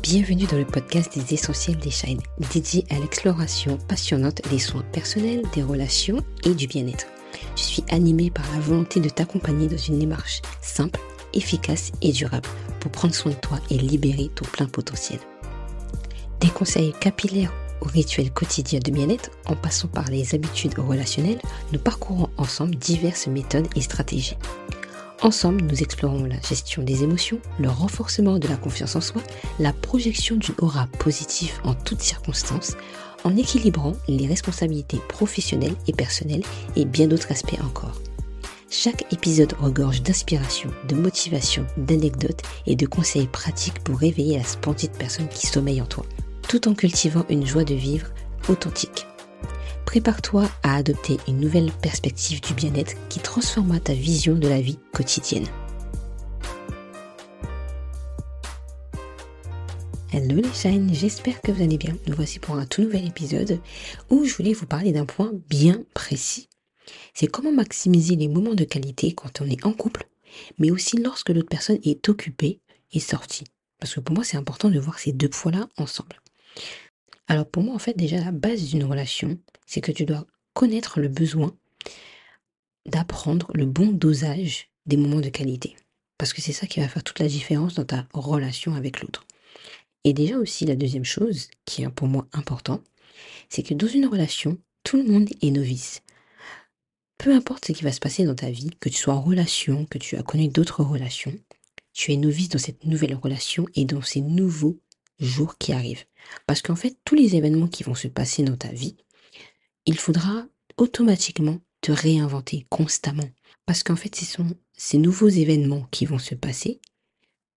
Bienvenue dans le podcast des essentiels des Shine, dédié à l'exploration passionnante des soins personnels, des relations et du bien-être. Je suis animée par la volonté de t'accompagner dans une démarche simple, efficace et durable pour prendre soin de toi et libérer ton plein potentiel. Des conseils capillaires aux rituels quotidiens de bien-être, en passant par les habitudes relationnelles, nous parcourons ensemble diverses méthodes et stratégies. Ensemble, nous explorons la gestion des émotions, le renforcement de la confiance en soi, la projection d'une aura positive en toutes circonstances, en équilibrant les responsabilités professionnelles et personnelles et bien d'autres aspects encore. Chaque épisode regorge d'inspiration, de motivation, d'anecdotes et de conseils pratiques pour réveiller la splendide personne qui sommeille en toi, tout en cultivant une joie de vivre authentique. Prépare-toi à adopter une nouvelle perspective du bien-être qui transformera ta vision de la vie quotidienne. Hello les shine, j'espère que vous allez bien. Nous voici pour un tout nouvel épisode où je voulais vous parler d'un point bien précis. C'est comment maximiser les moments de qualité quand on est en couple, mais aussi lorsque l'autre personne est occupée et sortie. Parce que pour moi, c'est important de voir ces deux points-là ensemble. Alors pour moi, en fait, déjà, la base d'une relation, c'est que tu dois connaître le besoin d'apprendre le bon dosage des moments de qualité. Parce que c'est ça qui va faire toute la différence dans ta relation avec l'autre. Et déjà aussi, la deuxième chose, qui est pour moi important, c'est que dans une relation, tout le monde est novice. Peu importe ce qui va se passer dans ta vie, que tu sois en relation, que tu as connu d'autres relations, tu es novice dans cette nouvelle relation et dans ces nouveaux jours qui arrivent. Parce qu'en fait, tous les événements qui vont se passer dans ta vie, il faudra automatiquement te réinventer constamment. Parce qu'en fait, ce sont ces nouveaux événements qui vont se passer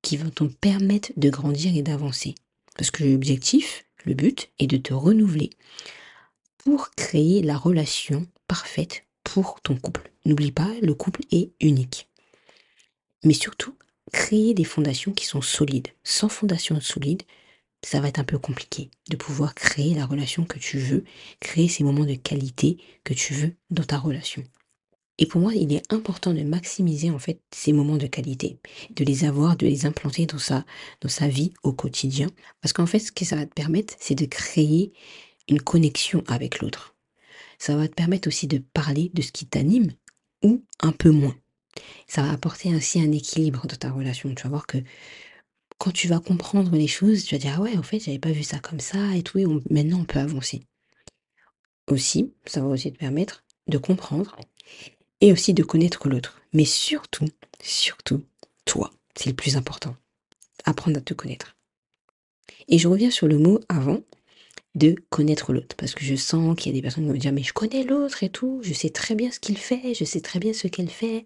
qui vont te permettre de grandir et d'avancer. Parce que l'objectif, le but, est de te renouveler pour créer la relation parfaite pour ton couple. N'oublie pas, le couple est unique. Mais surtout, créer des fondations qui sont solides. Sans fondation solide, ça va être un peu compliqué de pouvoir créer la relation que tu veux, créer ces moments de qualité que tu veux dans ta relation. Et pour moi, il est important de maximiser en fait ces moments de qualité, de les avoir, de les implanter dans sa, dans sa vie au quotidien. Parce qu'en fait, ce que ça va te permettre, c'est de créer une connexion avec l'autre. Ça va te permettre aussi de parler de ce qui t'anime ou un peu moins. Ça va apporter ainsi un équilibre dans ta relation. Tu vas voir que quand tu vas comprendre les choses, tu vas dire ah ouais, en fait, j'avais pas vu ça comme ça et tout, et maintenant on peut avancer. Aussi, ça va aussi te permettre de comprendre et aussi de connaître l'autre. Mais surtout, surtout, toi, c'est le plus important. Apprendre à te connaître. Et je reviens sur le mot avant de connaître l'autre. Parce que je sens qu'il y a des personnes qui vont me dire, mais je connais l'autre et tout, je sais très bien ce qu'il fait, je sais très bien ce qu'elle fait.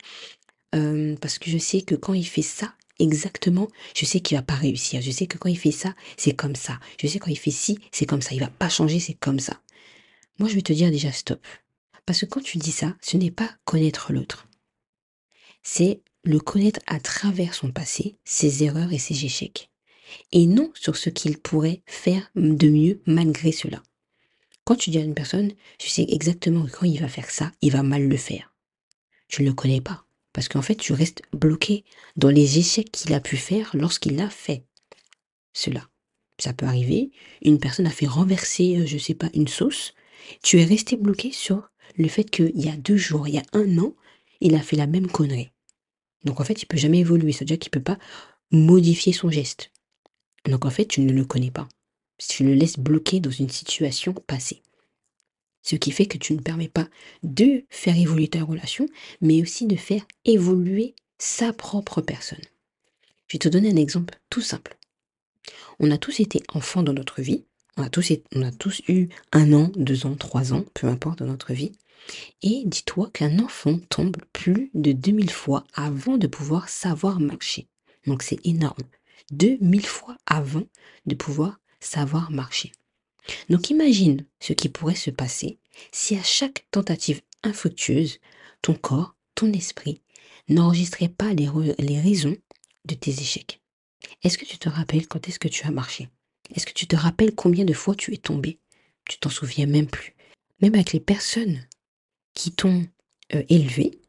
Euh, parce que je sais que quand il fait ça, exactement, je sais qu'il va pas réussir. Je sais que quand il fait ça, c'est comme ça. Je sais quand il fait ci, c'est comme ça. Il va pas changer, c'est comme ça. Moi, je vais te dire déjà stop. Parce que quand tu dis ça, ce n'est pas connaître l'autre. C'est le connaître à travers son passé, ses erreurs et ses échecs. Et non sur ce qu'il pourrait faire de mieux malgré cela. Quand tu dis à une personne, tu sais exactement quand il va faire ça, il va mal le faire. Tu ne le connais pas. Parce qu'en fait, tu restes bloqué dans les échecs qu'il a pu faire lorsqu'il a fait cela. Ça peut arriver. Une personne a fait renverser, euh, je ne sais pas, une sauce. Tu es resté bloqué sur le fait qu'il y a deux jours, il y a un an, il a fait la même connerie. Donc en fait, il peut jamais évoluer. C'est-à-dire qu'il peut pas modifier son geste. Donc en fait, tu ne le connais pas. Tu le laisses bloqué dans une situation passée. Ce qui fait que tu ne permets pas de faire évoluer ta relation, mais aussi de faire évoluer sa propre personne. Je vais te donner un exemple tout simple. On a tous été enfants dans notre vie, on a tous, eu un an, deux ans, trois ans, peu importe dans notre vie. Et dis-toi qu'un enfant tombe plus de 2000 fois avant de pouvoir savoir marcher. Donc c'est énorme. 2000 fois avant de pouvoir savoir marcher. Donc imagine ce qui pourrait se passer si à chaque tentative infructueuse, ton corps, ton esprit n'enregistrait pas les, raisons de tes échecs. Est-ce que tu te rappelles quand est-ce que tu as marché? Est-ce que tu te rappelles combien de fois tu es tombé? Tu t'en souviens même plus. Même avec les personnes qui t'ont euh, élevé,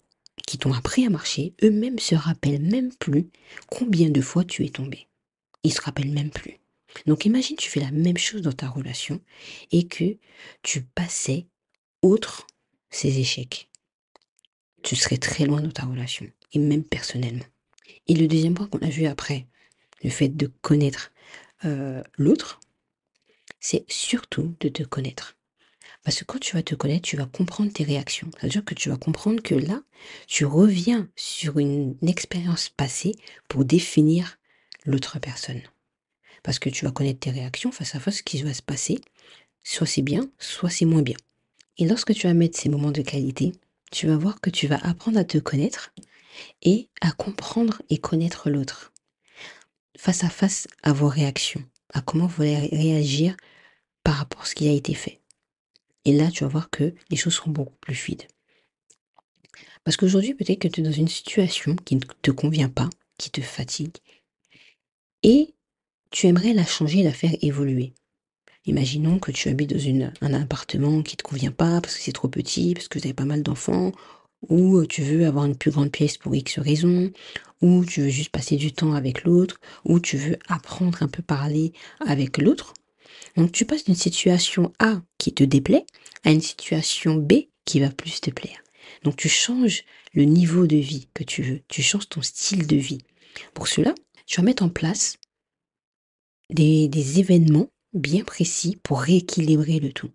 qui t'ont appris à marcher, eux-mêmes se rappellent même plus combien de fois tu es tombé. Ils se rappellent même plus. Donc imagine, tu fais la même chose dans ta relation et que tu passais outre ces échecs. Tu serais très loin dans ta relation, et même personnellement. Et le deuxième point qu'on a vu après, le fait de connaître euh, l'autre, c'est surtout de te connaître. Parce que quand tu vas te connaître, tu vas comprendre tes réactions. C'est-à-dire que tu vas comprendre que là, tu reviens sur une expérience passée pour définir l'autre personne. Parce que tu vas connaître tes réactions face à face, ce qui va se passer. Soit c'est bien, soit c'est moins bien. Et lorsque tu vas mettre ces moments de qualité, tu vas voir que tu vas apprendre à te connaître et à comprendre et connaître l'autre. Face à face à vos réactions, à comment vous allez réagir par rapport à ce qui a été fait. Et là, tu vas voir que les choses seront beaucoup plus fluides. Parce qu'aujourd'hui, peut-être que tu es dans une situation qui ne te convient pas, qui te fatigue, et tu aimerais la changer, la faire évoluer. Imaginons que tu habites dans un appartement qui ne te convient pas parce que c'est trop petit, parce que vous avez pas mal d'enfants, ou tu veux avoir une plus grande pièce pour X raison, ou tu veux juste passer du temps avec l'autre, ou tu veux apprendre un peu parler avec l'autre. Donc tu passes d'une situation A qui te déplaît à une situation B qui va plus te plaire. Donc tu changes le niveau de vie que tu veux, tu changes ton style de vie. Pour cela, tu vas mettre en place des, événements bien précis pour rééquilibrer le tout.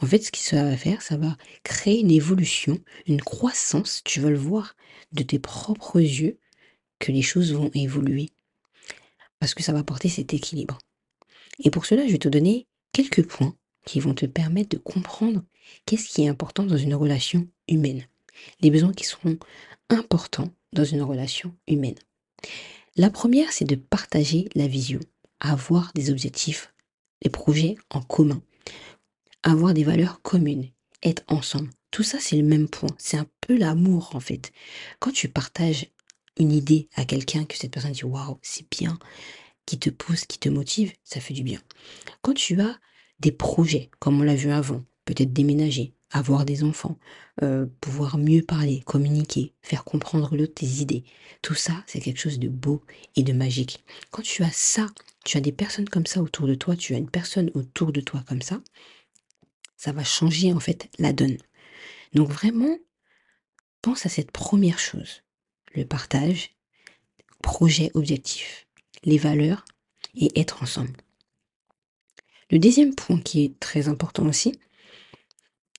En fait, ce que ça va faire, ça va créer une évolution, une croissance, tu vas le voir de tes propres yeux, que les choses vont évoluer. Parce que ça va apporter cet équilibre. Et pour cela, je vais te donner quelques points qui vont te permettre de comprendre qu'est-ce qui est important dans une relation humaine. Les besoins qui seront importants dans une relation humaine. La première, c'est de partager la vision, avoir des objectifs, des projets en commun, avoir des valeurs communes, être ensemble. Tout ça, c'est le même point. C'est un peu l'amour, en fait. Quand tu partages une idée à quelqu'un, que cette personne dit waouh, c'est bien, qui te pousse, qui te motive, ça fait du bien. Quand tu as des projets, comme on l'a vu avant, peut-être déménager, avoir des enfants, euh, pouvoir mieux parler, communiquer, faire comprendre l'autre tes idées, tout ça, c'est quelque chose de beau et de magique. Quand tu as ça, tu as des personnes comme ça autour de toi, tu as une personne autour de toi comme ça, ça va changer en fait la donne. Donc vraiment, pense à cette première chose, le partage, projet, objectif les valeurs et être ensemble. Le deuxième point qui est très important aussi,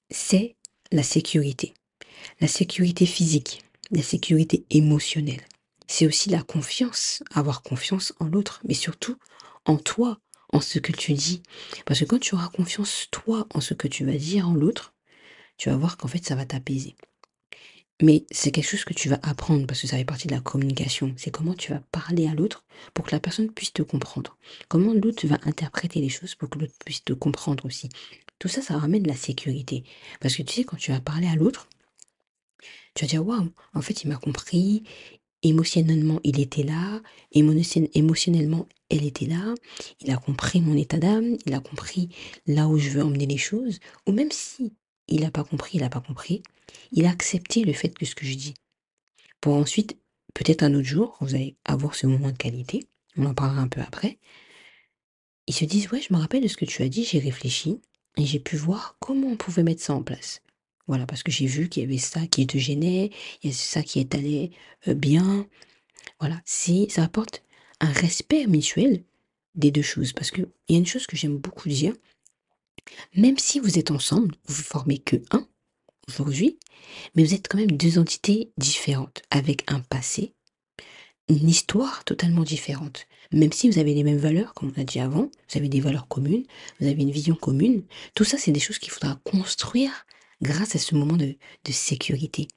c'est la sécurité. La sécurité physique, la sécurité émotionnelle. C'est aussi la confiance, avoir confiance en l'autre, mais surtout en toi, en ce que tu dis. Parce que quand tu auras confiance, toi, en ce que tu vas dire en l'autre, tu vas voir qu'en fait, ça va t'apaiser. Mais c'est quelque chose que tu vas apprendre parce que ça fait partie de la communication. C'est comment tu vas parler à l'autre pour que la personne puisse te comprendre. Comment l'autre va interpréter les choses pour que l'autre puisse te comprendre aussi. Tout ça, ça ramène de la sécurité. Parce que tu sais, quand tu vas parler à l'autre, tu vas dire, waouh, en fait, il m'a compris. Émotionnellement, il était là. Émotionnellement, elle était là. Il a compris mon état d'âme. Il a compris là où je veux emmener les choses. Ou même si il n'a pas compris, il n'a pas compris. Il a accepté le fait que ce que je dis. Pour ensuite, peut-être un autre jour, vous allez avoir ce moment de qualité, on en parlera un peu après, ils se disent, ouais, je me rappelle de ce que tu as dit, j'ai réfléchi, et j'ai pu voir comment on pouvait mettre ça en place. Voilà, parce que j'ai vu qu'il y avait ça qui te gênait, il y a ça qui est allé euh, bien. Voilà, si ça apporte un respect mutuel des deux choses. Parce qu'il y a une chose que j'aime beaucoup dire, même si vous êtes ensemble, vous formez que un aujourd'hui, mais vous êtes quand même deux entités différentes, avec un passé, une histoire totalement différente. Même si vous avez les mêmes valeurs, comme on a dit avant, vous avez des valeurs communes, vous avez une vision commune, tout ça, c'est des choses qu'il faudra construire grâce à ce moment de, de sécurité.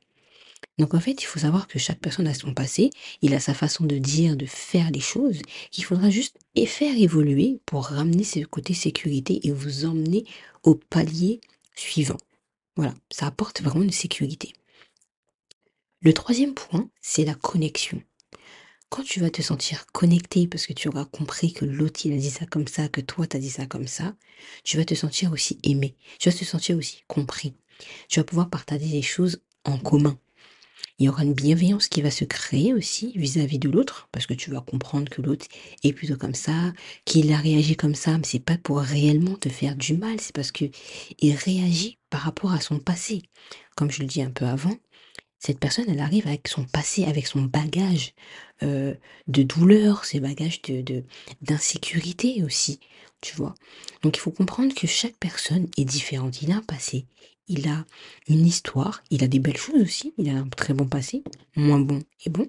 Donc en fait, il faut savoir que chaque personne a son passé, il a sa façon de dire, de faire les choses, qu'il faudra juste faire évoluer pour ramener ce côté sécurité et vous emmener au palier suivant. Voilà, ça apporte vraiment une sécurité. Le troisième point, c'est la connexion. Quand tu vas te sentir connecté parce que tu auras compris que l'autre il a dit ça comme ça, que toi tu as dit ça comme ça, tu vas te sentir aussi aimé, tu vas te sentir aussi compris. Tu vas pouvoir partager des choses en commun. Il y aura une bienveillance qui va se créer aussi vis-à-vis de l'autre, parce que tu vas comprendre que l'autre est plutôt comme ça, qu'il a réagi comme ça, mais c'est pas pour réellement te faire du mal, c'est parce que il réagit par rapport à son passé. Comme je le dis un peu avant, cette personne, elle arrive avec son passé, avec son bagage euh, de douleur, ses bagages de d'insécurité aussi, tu vois. Donc il faut comprendre que chaque personne est différente. Il a un passé, il a une histoire, il a des belles choses aussi, il a un très bon passé, moins bon et bon.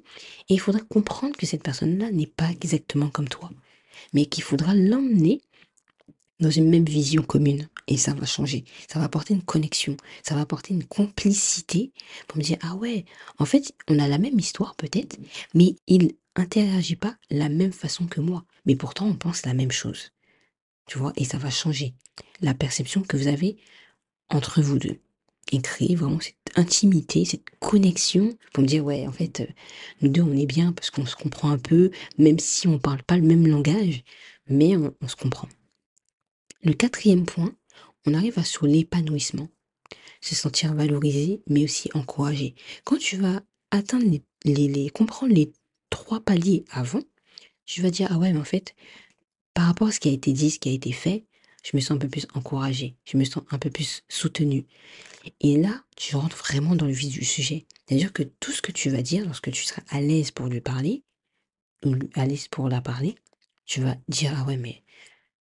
Et il faudra comprendre que cette personne-là n'est pas exactement comme toi, mais qu'il faudra l'emmener dans une même vision commune. Et ça va changer. Ça va apporter une connexion. Ça va apporter une complicité pour me dire, ah ouais, en fait, on a la même histoire peut-être, mais il interagit pas la même façon que moi. Mais pourtant, on pense la même chose. Tu vois, et ça va changer la perception que vous avez entre vous deux et créer vraiment cette intimité, cette connexion pour me dire ouais en fait euh, nous deux on est bien parce qu'on se comprend un peu même si on parle pas le même langage mais on, se comprend. Le quatrième point, on arrive à sur l'épanouissement, se sentir valorisé mais aussi encouragé. Quand tu vas atteindre les, comprendre les trois paliers avant, tu vas dire ah ouais mais en fait par rapport à ce qui a été dit, ce qui a été fait, je me sens un peu plus encouragée, je me sens un peu plus soutenue. Et là, tu rentres vraiment dans le vif du sujet. C'est-à-dire que tout ce que tu vas dire lorsque tu seras à l'aise pour lui parler, ou à l'aise pour la parler, tu vas dire ah ouais mais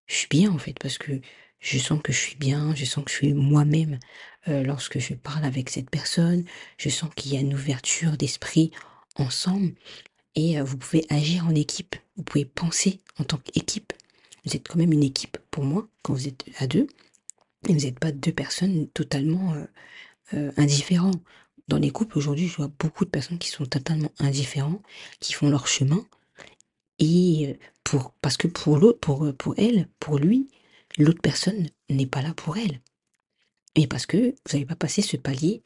je suis bien en fait parce que je sens que je suis bien, je sens que je suis moi-même euh, lorsque je parle avec cette personne, je sens qu'il y a une ouverture d'esprit ensemble et euh, vous pouvez agir en équipe, vous pouvez penser en tant qu'équipe. Vous êtes quand même une équipe pour moi quand vous êtes à deux. Et vous n'êtes pas deux personnes totalement euh, euh, indifférents. Dans les couples aujourd'hui, je vois beaucoup de personnes qui sont totalement indifférents, qui font leur chemin. Et euh, pour, parce que pour l'autre, pour, pour elle, pour lui, l'autre personne n'est pas là pour elle. Et parce que vous n'avez pas passé ce palier,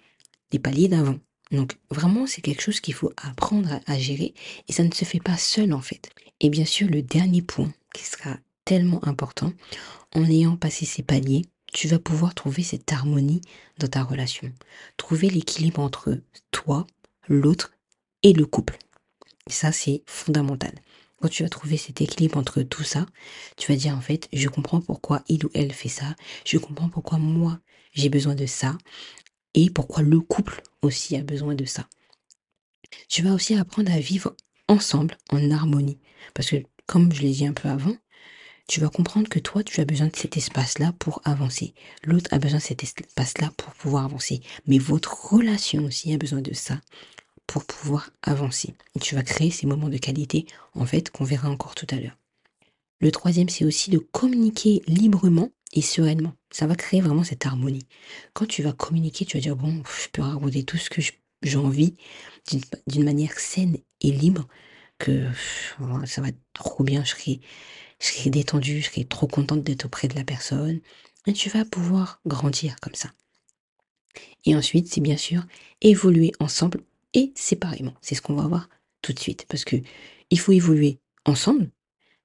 les paliers d'avant. Donc vraiment, c'est quelque chose qu'il faut apprendre à, gérer et ça ne se fait pas seul en fait. Et bien sûr, le dernier point qui sera tellement important. En ayant passé ces paliers, tu vas pouvoir trouver cette harmonie dans ta relation. Trouver l'équilibre entre toi, l'autre et le couple. ça, c'est fondamental. Quand tu vas trouver cet équilibre entre tout ça, tu vas dire en fait, je comprends pourquoi il ou elle fait ça, je comprends pourquoi moi j'ai besoin de ça, et pourquoi le couple aussi a besoin de ça. Tu vas aussi apprendre à vivre ensemble en harmonie. Parce que, comme je l'ai dit un peu avant, tu vas comprendre que toi, tu as besoin de cet espace-là pour avancer. L'autre a besoin de cet espace-là pour pouvoir avancer. Mais votre relation aussi a besoin de ça pour pouvoir avancer. Et tu vas créer ces moments de qualité, en fait, qu'on verra encore tout à l'heure. Le troisième, c'est aussi de communiquer librement et sereinement. Ça va créer vraiment cette harmonie. Quand tu vas communiquer, tu vas dire, bon, je peux raconter tout ce que j'ai envie d'une manière saine et libre, que ça va trop bien, je serai je serai détendue, je serai trop contente d'être auprès de la personne. Et tu vas pouvoir grandir comme ça. Et ensuite, c'est bien sûr évoluer ensemble et séparément. C'est ce qu'on va voir tout de suite. Parce que il faut évoluer ensemble,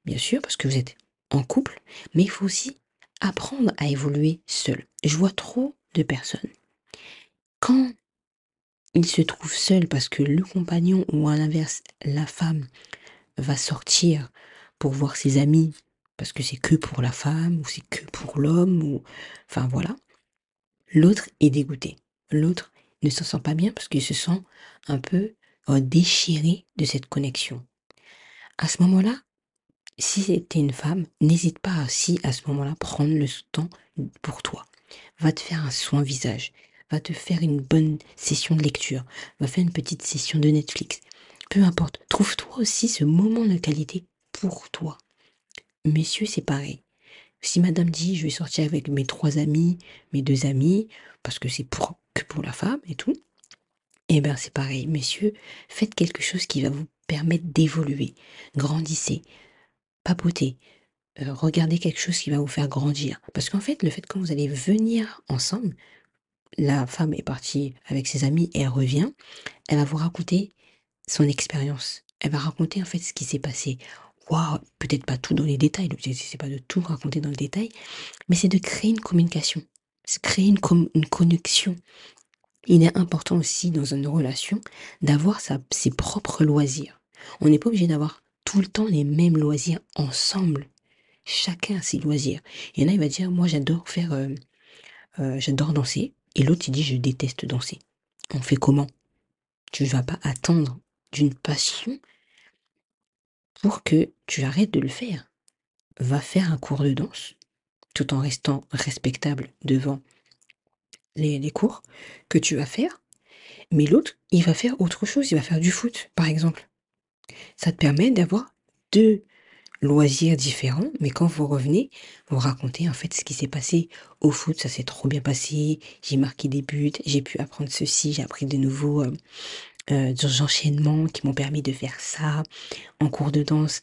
bien sûr, parce que vous êtes en couple, mais il faut aussi apprendre à évoluer seul. Je vois trop de personnes. Quand ils se trouvent seuls parce que le compagnon ou à l'inverse, la femme va sortir pour voir ses amis, parce que c'est que pour la femme, ou c'est que pour l'homme, ou... Enfin voilà. L'autre est dégoûté. L'autre ne se sent pas bien parce qu'il se sent un peu euh, déchiré de cette connexion. À ce moment-là, si c'était une femme, n'hésite pas aussi à ce moment-là prendre le temps pour toi. Va te faire un soin visage, va te faire une bonne session de lecture, va faire une petite session de Netflix. Peu importe, trouve-toi aussi ce moment de qualité pour toi. Messieurs, c'est pareil. Si madame dit je vais sortir avec mes trois amis, mes deux amis, parce que c'est pour, pour la femme et tout, eh bien c'est pareil. Messieurs, faites quelque chose qui va vous permettre d'évoluer. Grandissez. Papotez. Euh, regardez quelque chose qui va vous faire grandir. Parce qu'en fait, le fait que vous allez venir ensemble, la femme est partie avec ses amis et elle revient, elle va vous raconter son expérience. Elle va raconter en fait ce qui s'est passé peut-être pas tout dans les détails, l'objectif c'est pas de tout raconter dans le détail, mais c'est de créer une communication, créer une, connexion. Il est important aussi dans une relation d'avoir ses propres loisirs. On n'est pas obligé d'avoir tout le temps les mêmes loisirs ensemble. Chacun a ses loisirs. Il y en a, il va dire, moi j'adore faire, euh, euh, j'adore danser. Et l'autre, il dit, je déteste danser. On fait comment? Tu ne vas pas attendre d'une passion pour que tu arrêtes de le faire. Va faire un cours de danse, tout en restant respectable devant les, cours que tu vas faire. Mais l'autre, il va faire autre chose, il va faire du foot, par exemple. Ça te permet d'avoir deux loisirs différents, mais quand vous revenez, vous racontez en fait ce qui s'est passé au foot, ça s'est trop bien passé, j'ai marqué des buts, j'ai pu apprendre ceci, j'ai appris de nouveaux euh, euh, enchaînements qui m'ont permis de faire ça en cours de danse.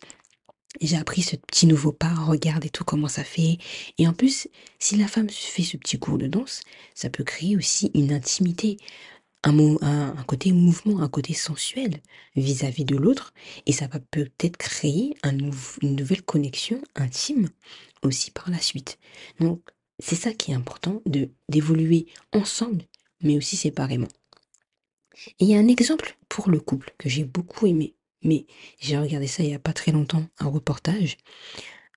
J'ai appris ce petit nouveau pas, regardez tout comment ça fait. Et en plus, si la femme fait ce petit cours de danse, ça peut créer aussi une intimité, un, un, côté mouvement, un côté sensuel vis-à-vis de l'autre. Et ça va peut-être créer une nouvelle connexion intime aussi par la suite. Donc, c'est ça qui est important, de d'évoluer ensemble, mais aussi séparément. Et il y a un exemple pour le couple que j'ai beaucoup aimé. Mais j'ai regardé ça il n'y a pas très longtemps, un reportage,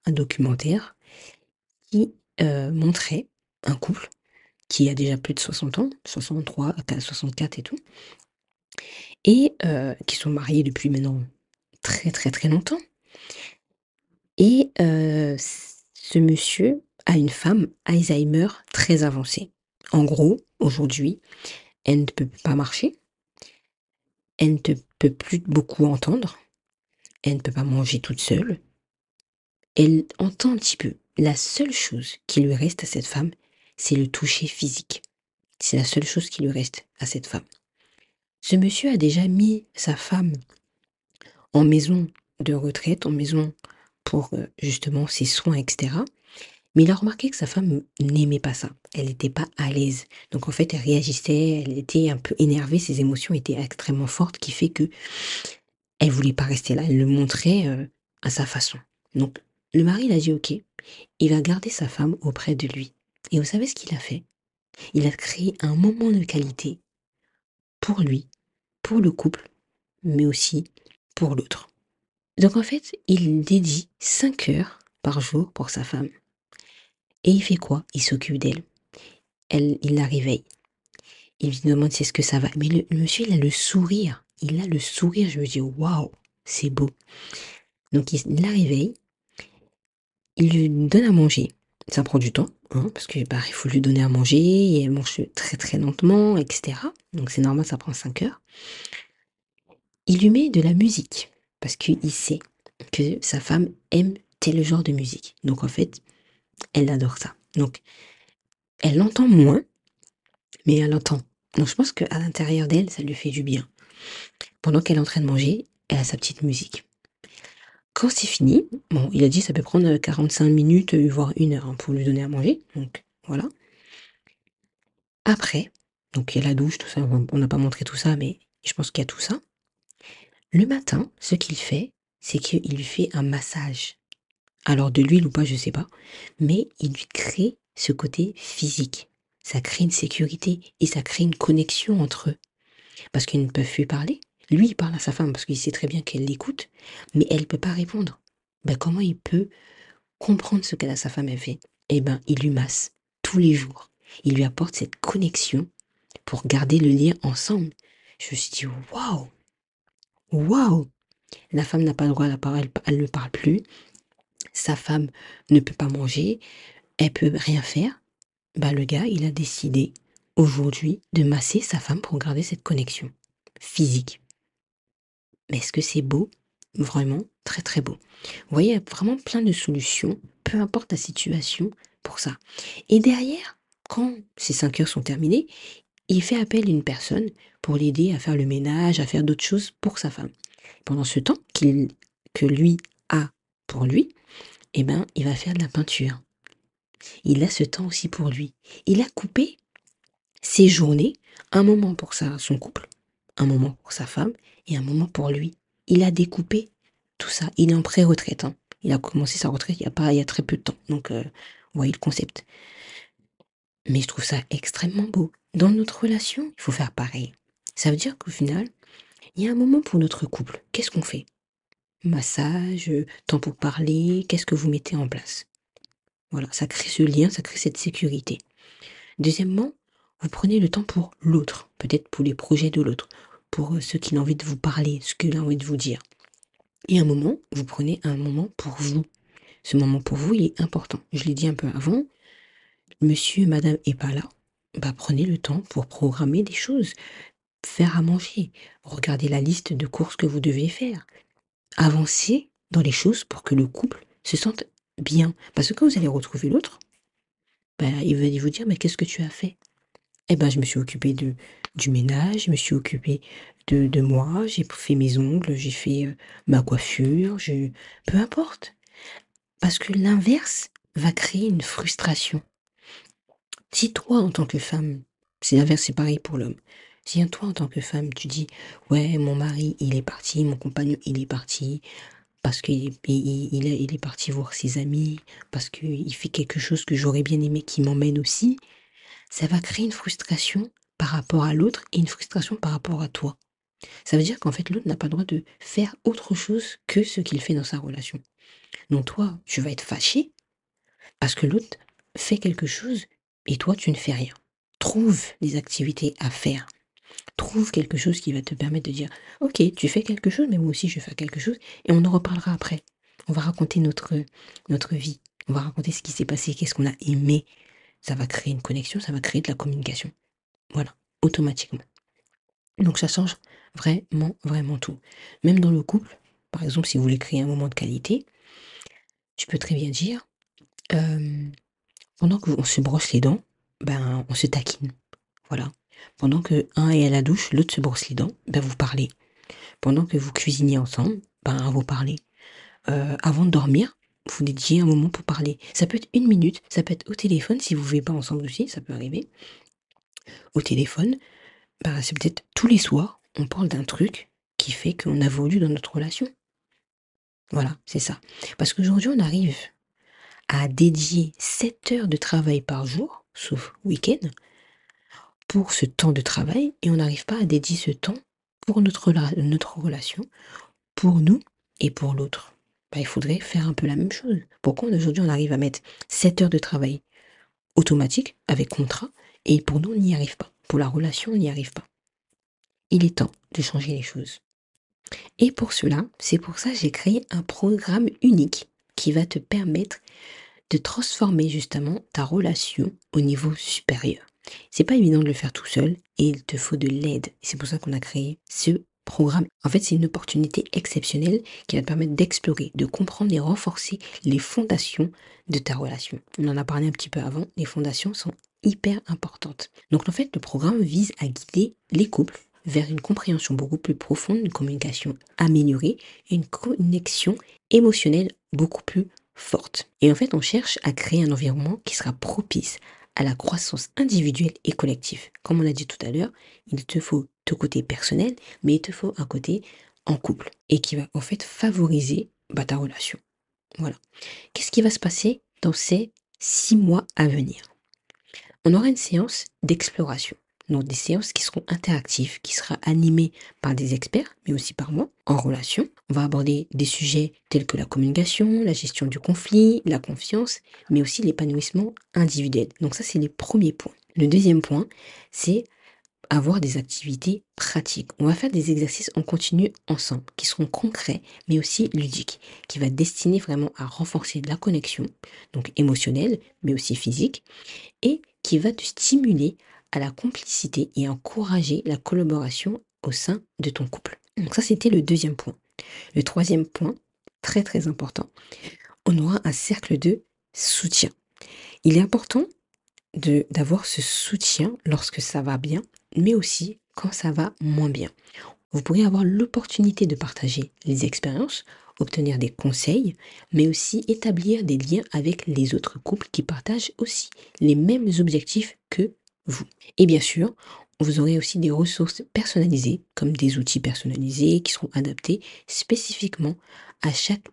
un documentaire qui euh, montrait un couple qui a déjà plus de 60 ans, 63, 64 et tout, et euh, qui sont mariés depuis maintenant très très très longtemps. Et euh, ce monsieur a une femme Alzheimer très avancée. En gros, aujourd'hui, elle ne peut pas marcher, elle ne peut plus beaucoup entendre. Elle ne peut pas manger toute seule. Elle entend un petit peu. La seule chose qui lui reste à cette femme, c'est le toucher physique. C'est la seule chose qui lui reste à cette femme. Ce monsieur a déjà mis sa femme en maison de retraite, en maison pour euh, justement ses soins, etc. Mais il a remarqué que sa femme n'aimait pas ça. Elle n'était pas à l'aise. Donc en fait, elle réagissait, elle était un peu énervée, ses émotions étaient extrêmement fortes, qui fait que elle voulait pas rester là. Elle le montrait euh, à sa façon. Donc le mari, il a dit ok, il va garder sa femme auprès de lui. Et vous savez ce qu'il a fait? Il a créé un moment de qualité pour lui, pour le couple, mais aussi pour l'autre. Donc en fait, il dédie 5 heures par jour pour sa femme. Et il fait quoi? Il s'occupe d'elle. Elle, il la réveille. Il lui demande si est-ce que ça va. Mais le, monsieur, il a le sourire. Il a le sourire. Je me dis, waouh, c'est beau. Donc il, la réveille. Il lui donne à manger. Ça prend du temps, hein, parce que bah, il faut lui donner à manger. Et elle mange très très lentement, etc. Donc c'est normal, ça prend 5 heures. Il lui met de la musique, parce qu'il sait que sa femme aime tel genre de musique. Donc en fait, elle adore ça. Donc, elle l'entend moins, mais elle l'entend. Donc, je pense qu'à l'intérieur d'elle, ça lui fait du bien. Pendant qu'elle est en train de manger, elle a sa petite musique. Quand c'est fini, bon, il a dit ça peut prendre 45 minutes, voire une heure hein, pour lui donner à manger. Donc, voilà. Après, donc il y a la douche, tout ça, on n'a pas montré tout ça, mais je pense qu'il y a tout ça. Le matin, ce qu'il fait, c'est qu'il lui fait un massage alors de l'huile ou pas, je sais pas. Mais il lui crée ce côté physique. Ça crée une sécurité et ça crée une connexion entre eux. Parce qu'ils ne peuvent plus parler. Lui, il parle à sa femme parce qu'il sait très bien qu'elle l'écoute, mais elle ne peut pas répondre. Ben, comment il peut comprendre ce qu'elle a sa femme a fait? Eh ben, il lui masse tous les jours. Il lui apporte cette connexion pour garder le lien ensemble. Je me suis dit, waouh Waouh La femme n'a pas le droit à la parole, elle ne parle plus sa femme ne peut pas manger, elle peut rien faire, bah le gars, il a décidé aujourd'hui de masser sa femme pour garder cette connexion physique. Mais est-ce que c'est beau? Vraiment très très beau. Vous voyez, il y a vraiment plein de solutions, peu importe la situation, pour ça. Et derrière, quand ces cinq heures sont terminées, il fait appel à une personne pour l'aider à faire le ménage, à faire d'autres choses pour sa femme. Pendant ce temps qu'il que lui a pour lui, eh ben, il va faire de la peinture. Il a ce temps aussi pour lui. Il a coupé ses journées, un moment pour sa, son couple, un moment pour sa femme et un moment pour lui. Il a découpé tout ça. Il est en pré-retraite. Hein. Il a commencé sa retraite il y a, pas, il y a très peu de temps. Donc, euh, vous voyez le concept. Mais je trouve ça extrêmement beau. dans notre relation, il faut faire pareil. Ça veut dire qu'au final, il y a un moment pour notre couple. Qu'est-ce qu'on fait? Massage, temps pour parler, qu'est-ce que vous mettez en place? Voilà, ça crée ce lien, ça crée cette sécurité. Deuxièmement, vous prenez le temps pour l'autre, peut-être pour les projets de l'autre, pour euh, ce qu'il a envie de vous parler, ce qu'il a envie de vous dire. Et un moment, vous prenez un moment pour vous. Ce moment pour vous, il est important. Je l'ai dit un peu avant, monsieur et madame est pas là. Bah, prenez le temps pour programmer des choses, faire à manger, regarder la liste de courses que vous devez faire. Avancez dans les choses pour que le couple se sente bien. Parce que quand vous allez retrouver l'autre, bah, il va vous dire, mais qu'est-ce que tu as fait? Eh ben, je me suis occupée de, du ménage, je me suis occupée de, de moi, j'ai fait mes ongles, j'ai fait euh, ma coiffure, je... peu importe. Parce que l'inverse va créer une frustration. Si toi, en tant que femme, c'est l'inverse, c'est pareil pour l'homme. Si toi, en tant que femme, tu dis, ouais, mon mari, il est parti, mon compagnon, il est parti, parce qu'il il, il, est parti voir ses amis, parce qu'il fait quelque chose que j'aurais bien aimé qu'il m'emmène aussi, ça va créer une frustration par rapport à l'autre et une frustration par rapport à toi. Ça veut dire qu'en fait, l'autre n'a pas le droit de faire autre chose que ce qu'il fait dans sa relation. Donc toi, tu vas être fâché parce que l'autre fait quelque chose et toi, tu ne fais rien. Trouve des activités à faire. Trouve quelque chose qui va te permettre de dire, ok, tu fais quelque chose, mais moi aussi je fais quelque chose, et on en reparlera après. On va raconter notre, notre vie. On va raconter ce qui s'est passé, qu'est-ce qu'on a aimé. Ça va créer une connexion, ça va créer de la communication. Voilà, automatiquement. Donc ça change vraiment, vraiment tout. Même dans le couple, par exemple, si vous voulez créer un moment de qualité, tu peux très bien dire, euh, pendant qu'on se brosse les dents, ben, on se taquine. Voilà. Pendant que un est à la douche, l'autre se brosse les dents, ben, vous parlez. Pendant que vous cuisinez ensemble, ben, vous parlez. Euh, avant de dormir, vous dédiez un moment pour parler. Ça peut être une minute, ça peut être au téléphone, si vous ne vivez pas ensemble aussi, ça peut arriver. Au téléphone, ben, c'est peut-être tous les soirs, on parle d'un truc qui fait qu'on a voulu dans notre relation. Voilà, c'est ça. Parce qu'aujourd'hui, on arrive à dédier 7 heures de travail par jour, sauf week-end, pour ce temps de travail et on n'arrive pas à dédier ce temps pour notre, relation, pour nous et pour l'autre. Bah, il faudrait faire un peu la même chose. Pourquoi aujourd'hui on arrive à mettre 7 heures de travail automatique avec contrat et pour nous on n'y arrive pas. Pour la relation on n'y arrive pas. Il est temps de changer les choses. Et pour cela, c'est pour ça que j'ai créé un programme unique qui va te permettre de transformer justement ta relation au niveau supérieur. C'est pas évident de le faire tout seul et il te faut de l'aide. C'est pour ça qu'on a créé ce programme. En fait, c'est une opportunité exceptionnelle qui va te permettre d'explorer, de comprendre et renforcer les fondations de ta relation. On en a parlé un petit peu avant, les fondations sont hyper importantes. Donc en fait, le programme vise à guider les couples vers une compréhension beaucoup plus profonde, une communication améliorée et une connexion émotionnelle beaucoup plus forte. Et en fait, on cherche à créer un environnement qui sera propice à la croissance individuelle et collective. Comme on l'a dit tout à l'heure, il te faut ton côté personnel, mais il te faut un côté en couple et qui va en fait favoriser bah, ta relation. Voilà. Qu'est-ce qui va se passer dans ces six mois à venir? On aura une séance d'exploration donc des séances qui seront interactives, qui sera animées par des experts, mais aussi par moi, en relation. On va aborder des sujets tels que la communication, la gestion du conflit, la confiance, mais aussi l'épanouissement individuel. Donc ça, c'est les premiers points. Le deuxième point, c'est avoir des activités pratiques. On va faire des exercices en continu ensemble, qui seront concrets, mais aussi ludiques, qui va destiner vraiment à renforcer la connexion, donc émotionnelle, mais aussi physique, et qui va te stimuler à la complicité et encourager la collaboration au sein de ton couple. Donc ça, c'était le deuxième point. Le troisième point, très très important, on aura un cercle de soutien. Il est important d'avoir ce soutien lorsque ça va bien, mais aussi quand ça va moins bien. Vous pourrez avoir l'opportunité de partager les expériences, obtenir des conseils, mais aussi établir des liens avec les autres couples qui partagent aussi les mêmes objectifs que vous. Et bien sûr, vous aurez aussi des ressources personnalisées, comme des outils personnalisés qui seront adaptés spécifiquement à chaque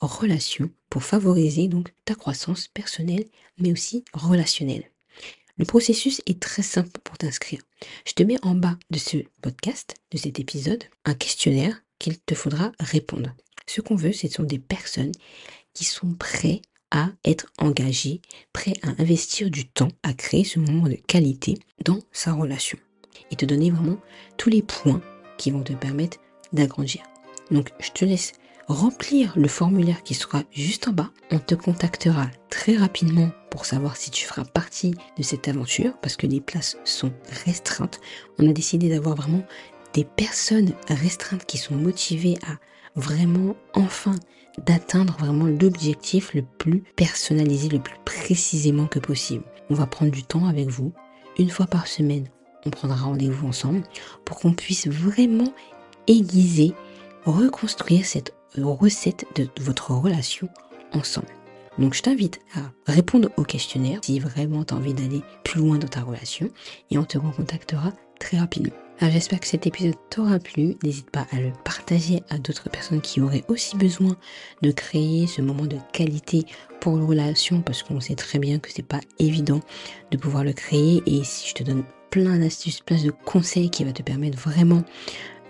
relation pour favoriser donc ta croissance personnelle, mais aussi relationnelle. Le processus est très simple pour t'inscrire. Je te mets en bas de ce podcast, de cet épisode, un questionnaire qu'il te faudra répondre. Ce qu'on veut, ce sont des personnes qui sont prêtes à être engagées, prêtes à investir du temps, à créer ce moment de qualité dans sa relation. Et te donner vraiment tous les points qui vont te permettre d'agrandir. Donc, je te laisse remplir le formulaire qui sera juste en bas. On te contactera très rapidement pour savoir si tu feras partie de cette aventure parce que les places sont restreintes. On a décidé d'avoir vraiment des personnes restreintes qui sont motivées à vraiment enfin d'atteindre vraiment l'objectif le plus personnalisé, le plus précisément que possible. On va prendre du temps avec vous. Une fois par semaine, on prendra rendez-vous ensemble pour qu'on puisse vraiment aiguiser, reconstruire cette recette de votre relation ensemble. Donc je t'invite à répondre au questionnaire si vraiment tu as envie d'aller plus loin dans ta relation et on te recontactera très rapidement. J'espère que cet épisode t'aura plu. N'hésite pas à le partager à d'autres personnes qui auraient aussi besoin de créer ce moment de qualité pour une relation parce qu'on sait très bien que c'est pas évident de pouvoir le créer et si je te donne plein d'astuces, plein de conseils qui va te permettre vraiment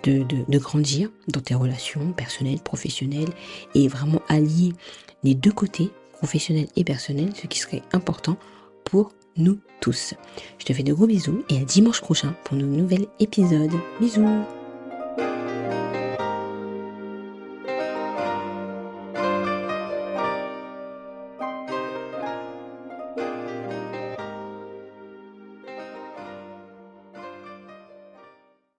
de, grandir dans tes relations personnelles, professionnelles et vraiment allier les deux côtés, professionnel et personnel, ce qui serait important pour nous tous. Je te fais de gros bisous et à dimanche prochain pour nos nouvel épisode. Bisous